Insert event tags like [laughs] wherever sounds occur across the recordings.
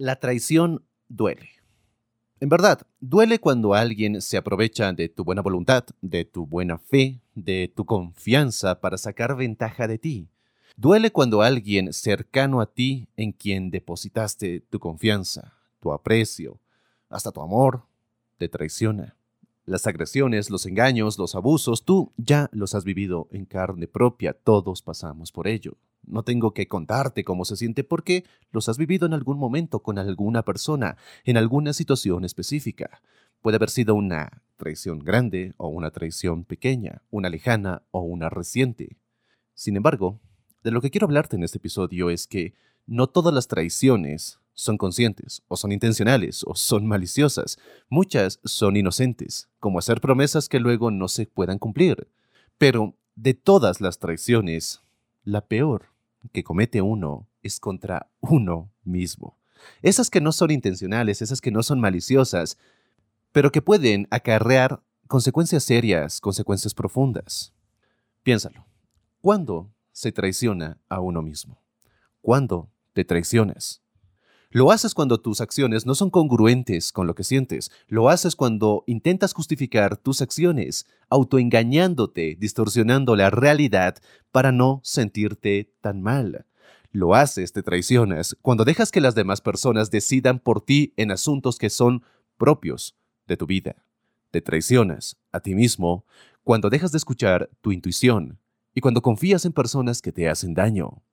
La traición duele. En verdad, duele cuando alguien se aprovecha de tu buena voluntad, de tu buena fe, de tu confianza para sacar ventaja de ti. Duele cuando alguien cercano a ti en quien depositaste tu confianza, tu aprecio, hasta tu amor, te traiciona. Las agresiones, los engaños, los abusos, tú ya los has vivido en carne propia, todos pasamos por ello. No tengo que contarte cómo se siente porque los has vivido en algún momento con alguna persona, en alguna situación específica. Puede haber sido una traición grande o una traición pequeña, una lejana o una reciente. Sin embargo, de lo que quiero hablarte en este episodio es que no todas las traiciones son conscientes, o son intencionales, o son maliciosas. Muchas son inocentes, como hacer promesas que luego no se puedan cumplir. Pero de todas las traiciones, la peor que comete uno es contra uno mismo. Esas que no son intencionales, esas que no son maliciosas, pero que pueden acarrear consecuencias serias, consecuencias profundas. Piénsalo. ¿Cuándo se traiciona a uno mismo? ¿Cuándo te traicionas? Lo haces cuando tus acciones no son congruentes con lo que sientes. Lo haces cuando intentas justificar tus acciones, autoengañándote, distorsionando la realidad para no sentirte tan mal. Lo haces, te traicionas, cuando dejas que las demás personas decidan por ti en asuntos que son propios de tu vida. Te traicionas a ti mismo cuando dejas de escuchar tu intuición y cuando confías en personas que te hacen daño.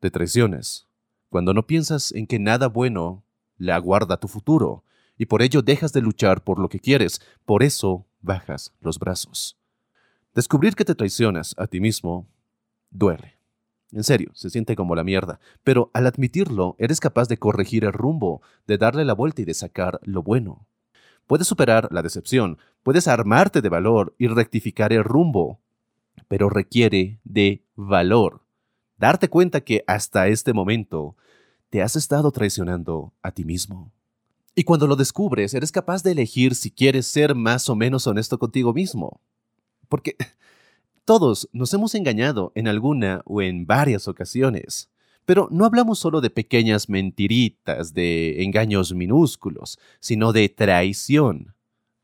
Te traicionas cuando no piensas en que nada bueno le aguarda tu futuro, y por ello dejas de luchar por lo que quieres, por eso bajas los brazos. Descubrir que te traicionas a ti mismo duele. En serio, se siente como la mierda, pero al admitirlo, eres capaz de corregir el rumbo, de darle la vuelta y de sacar lo bueno. Puedes superar la decepción, puedes armarte de valor y rectificar el rumbo, pero requiere de valor darte cuenta que hasta este momento te has estado traicionando a ti mismo. Y cuando lo descubres, eres capaz de elegir si quieres ser más o menos honesto contigo mismo. Porque todos nos hemos engañado en alguna o en varias ocasiones. Pero no hablamos solo de pequeñas mentiritas, de engaños minúsculos, sino de traición.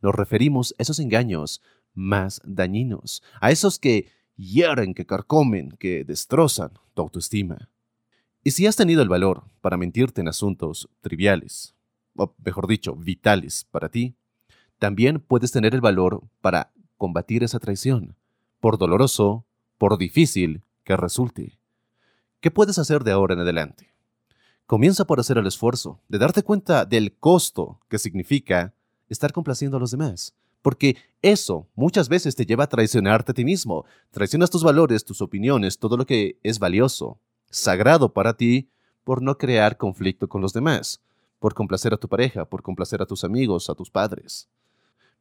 Nos referimos a esos engaños más dañinos, a esos que hieren, que carcomen, que destrozan tu autoestima. Y si has tenido el valor para mentirte en asuntos triviales, o mejor dicho, vitales para ti, también puedes tener el valor para combatir esa traición, por doloroso, por difícil que resulte. ¿Qué puedes hacer de ahora en adelante? Comienza por hacer el esfuerzo de darte cuenta del costo que significa estar complaciendo a los demás, porque eso muchas veces te lleva a traicionarte a ti mismo. Traicionas tus valores, tus opiniones, todo lo que es valioso, sagrado para ti, por no crear conflicto con los demás, por complacer a tu pareja, por complacer a tus amigos, a tus padres.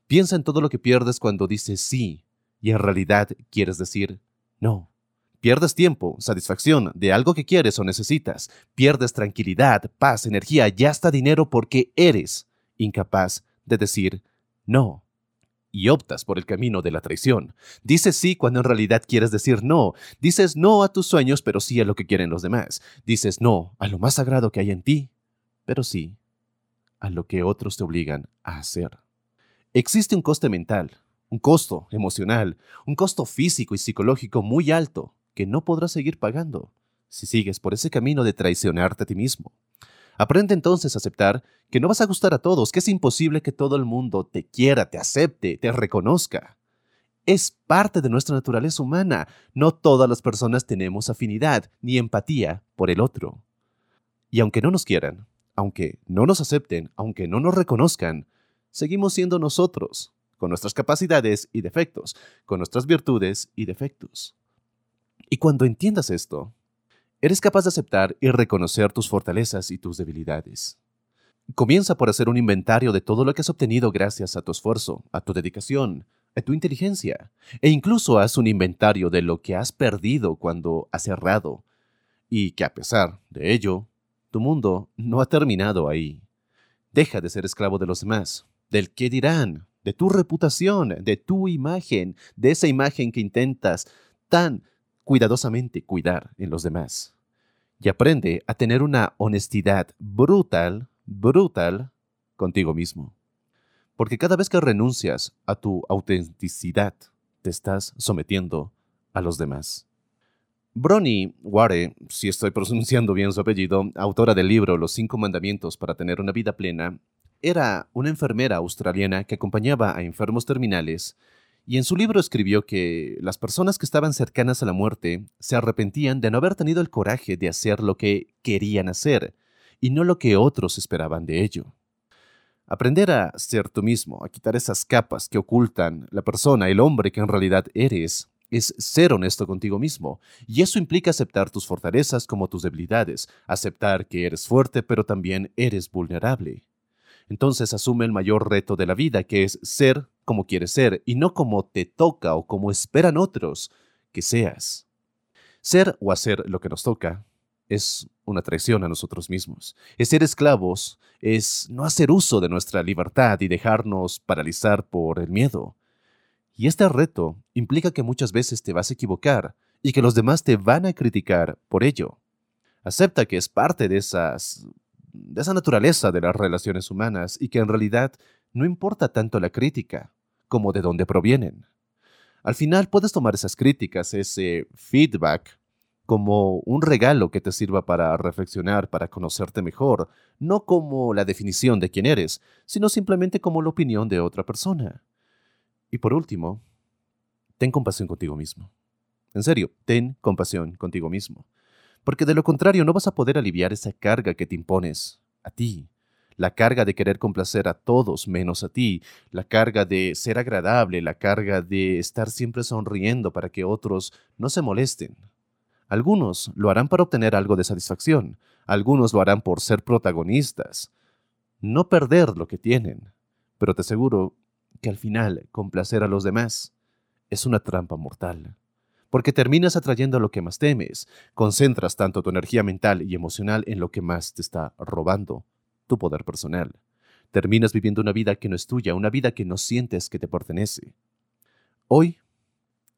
Piensa en todo lo que pierdes cuando dices sí y en realidad quieres decir no. Pierdes tiempo, satisfacción de algo que quieres o necesitas. Pierdes tranquilidad, paz, energía y hasta dinero porque eres incapaz de decir no y optas por el camino de la traición. Dices sí cuando en realidad quieres decir no. Dices no a tus sueños, pero sí a lo que quieren los demás. Dices no a lo más sagrado que hay en ti, pero sí a lo que otros te obligan a hacer. Existe un coste mental, un costo emocional, un costo físico y psicológico muy alto que no podrás seguir pagando si sigues por ese camino de traicionarte a ti mismo. Aprende entonces a aceptar que no vas a gustar a todos, que es imposible que todo el mundo te quiera, te acepte, te reconozca. Es parte de nuestra naturaleza humana. No todas las personas tenemos afinidad ni empatía por el otro. Y aunque no nos quieran, aunque no nos acepten, aunque no nos reconozcan, seguimos siendo nosotros, con nuestras capacidades y defectos, con nuestras virtudes y defectos. Y cuando entiendas esto, eres capaz de aceptar y reconocer tus fortalezas y tus debilidades. Comienza por hacer un inventario de todo lo que has obtenido gracias a tu esfuerzo, a tu dedicación, a tu inteligencia, e incluso haz un inventario de lo que has perdido cuando has errado, y que a pesar de ello, tu mundo no ha terminado ahí. Deja de ser esclavo de los demás, del qué dirán, de tu reputación, de tu imagen, de esa imagen que intentas tan cuidadosamente cuidar en los demás. Y aprende a tener una honestidad brutal, brutal contigo mismo. Porque cada vez que renuncias a tu autenticidad, te estás sometiendo a los demás. Bronnie Ware, si estoy [laughs] pronunciando bien su apellido, autora del libro Los cinco mandamientos para tener una vida plena, era una enfermera australiana que acompañaba a enfermos terminales y en su libro escribió que las personas que estaban cercanas a la muerte se arrepentían de no haber tenido el coraje de hacer lo que querían hacer y no lo que otros esperaban de ello. Aprender a ser tú mismo, a quitar esas capas que ocultan la persona, el hombre que en realidad eres, es ser honesto contigo mismo. Y eso implica aceptar tus fortalezas como tus debilidades, aceptar que eres fuerte pero también eres vulnerable entonces asume el mayor reto de la vida, que es ser como quieres ser y no como te toca o como esperan otros que seas. Ser o hacer lo que nos toca es una traición a nosotros mismos. Es ser esclavos, es no hacer uso de nuestra libertad y dejarnos paralizar por el miedo. Y este reto implica que muchas veces te vas a equivocar y que los demás te van a criticar por ello. Acepta que es parte de esas de esa naturaleza de las relaciones humanas y que en realidad no importa tanto la crítica como de dónde provienen. Al final puedes tomar esas críticas, ese feedback, como un regalo que te sirva para reflexionar, para conocerte mejor, no como la definición de quién eres, sino simplemente como la opinión de otra persona. Y por último, ten compasión contigo mismo. En serio, ten compasión contigo mismo porque de lo contrario no vas a poder aliviar esa carga que te impones a ti, la carga de querer complacer a todos menos a ti, la carga de ser agradable, la carga de estar siempre sonriendo para que otros no se molesten. Algunos lo harán para obtener algo de satisfacción, algunos lo harán por ser protagonistas, no perder lo que tienen, pero te aseguro que al final complacer a los demás es una trampa mortal porque terminas atrayendo lo que más temes, concentras tanto tu energía mental y emocional en lo que más te está robando, tu poder personal. Terminas viviendo una vida que no es tuya, una vida que no sientes que te pertenece. Hoy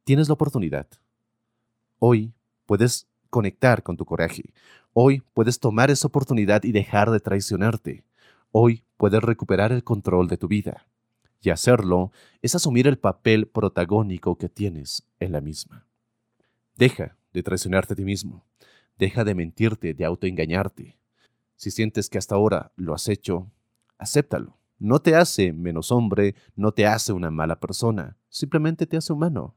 tienes la oportunidad. Hoy puedes conectar con tu coraje. Hoy puedes tomar esa oportunidad y dejar de traicionarte. Hoy puedes recuperar el control de tu vida. Y hacerlo es asumir el papel protagónico que tienes en la misma. Deja de traicionarte a ti mismo. Deja de mentirte, de autoengañarte. Si sientes que hasta ahora lo has hecho, acéptalo. No te hace menos hombre, no te hace una mala persona, simplemente te hace humano.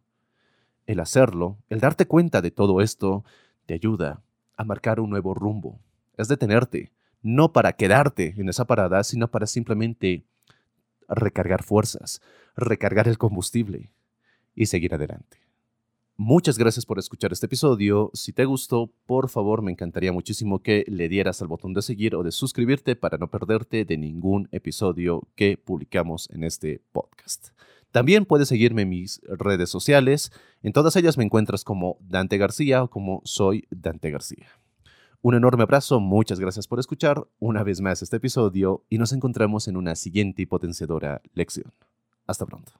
El hacerlo, el darte cuenta de todo esto, te ayuda a marcar un nuevo rumbo. Es detenerte, no para quedarte en esa parada, sino para simplemente recargar fuerzas, recargar el combustible y seguir adelante. Muchas gracias por escuchar este episodio. Si te gustó, por favor, me encantaría muchísimo que le dieras al botón de seguir o de suscribirte para no perderte de ningún episodio que publicamos en este podcast. También puedes seguirme en mis redes sociales. En todas ellas me encuentras como Dante García o como Soy Dante García. Un enorme abrazo, muchas gracias por escuchar una vez más este episodio y nos encontramos en una siguiente y potenciadora lección. Hasta pronto.